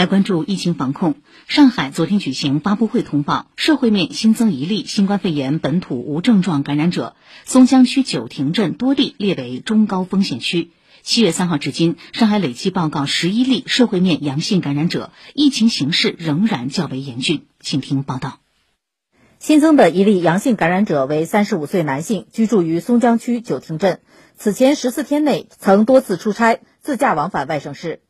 来关注疫情防控，上海昨天举行发布会通报，社会面新增一例新冠肺炎本土无症状感染者，松江区九亭镇多例列为中高风险区。七月三号至今，上海累计报告十一例社会面阳性感染者，疫情形势仍然较为严峻。请听报道。新增的一例阳性感染者为三十五岁男性，居住于松江区九亭镇，此前十四天内曾多次出差、自驾往返外省市。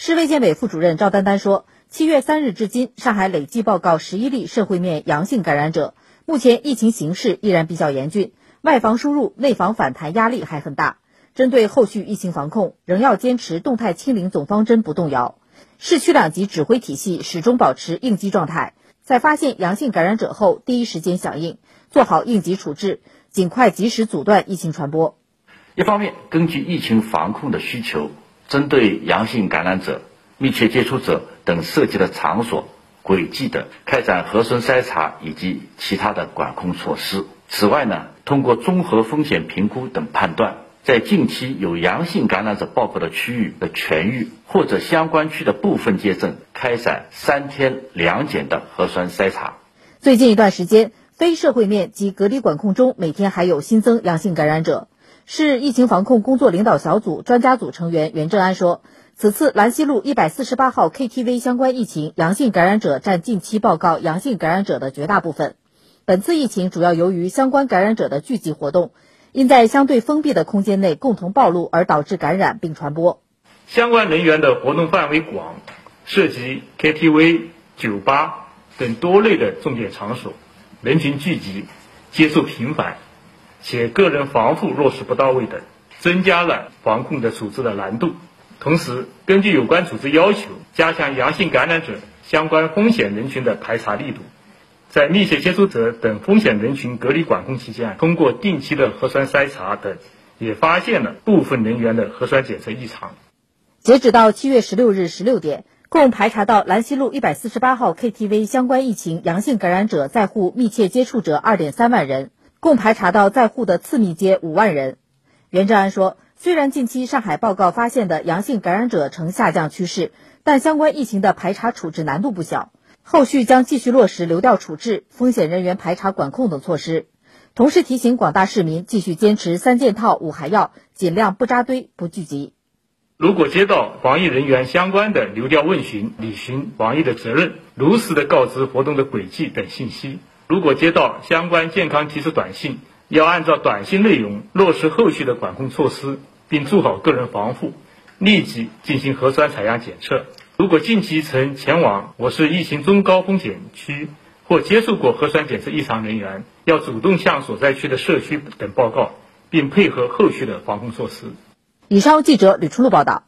市卫健委副主任赵丹丹说，七月三日至今，上海累计报告十一例社会面阳性感染者。目前疫情形势依然比较严峻，外防输入、内防反弹压力还很大。针对后续疫情防控，仍要坚持动态清零总方针不动摇。市区两级指挥体系始终保持应急状态，在发现阳性感染者后，第一时间响应，做好应急处置，尽快及时阻断疫情传播。一方面，根据疫情防控的需求。针对阳性感染者、密切接触者等涉及的场所、轨迹的开展核酸筛查以及其他的管控措施。此外呢，通过综合风险评估等判断，在近期有阳性感染者报告的区域的全域或者相关区的部分街镇，开展三天两检的核酸筛查。最近一段时间，非社会面及隔离管控中，每天还有新增阳性感染者。市疫情防控工作领导小组专家组成员袁正安说，此次兰溪路一百四十八号 KTV 相关疫情阳性感染者占近期报告阳性感染者的绝大部分。本次疫情主要由于相关感染者的聚集活动，因在相对封闭的空间内共同暴露而导致感染并传播。相关人员的活动范围广，涉及 KTV、酒吧等多类的重点场所，人群聚集，接触频繁。且个人防护落实不到位等，增加了防控的处置的难度。同时，根据有关组织要求，加强阳性感染者相关风险人群的排查力度。在密切接触者等风险人群隔离管控期间，通过定期的核酸筛查等，也发现了部分人员的核酸检测异常。截止到七月十六日十六点，共排查到兰溪路一百四十八号 KTV 相关疫情阳性感染者在沪密切接触者二点三万人。共排查到在沪的次密接五万人。袁正安说，虽然近期上海报告发现的阳性感染者呈下降趋势，但相关疫情的排查处置难度不小，后续将继续落实流调处置、风险人员排查管控等措施。同时提醒广大市民继续坚持三件套、五还要，尽量不扎堆、不聚集。如果接到防疫人员相关的流调问询，履行防疫的责任，如实的告知活动的轨迹等信息。如果接到相关健康提示短信，要按照短信内容落实后续的管控措施，并做好个人防护，立即进行核酸采样检测。如果近期曾前往我市疫情中高风险区或接触过核酸检测异常人员，要主动向所在区的社区等报告，并配合后续的防控措施。以上记者吕春露报道。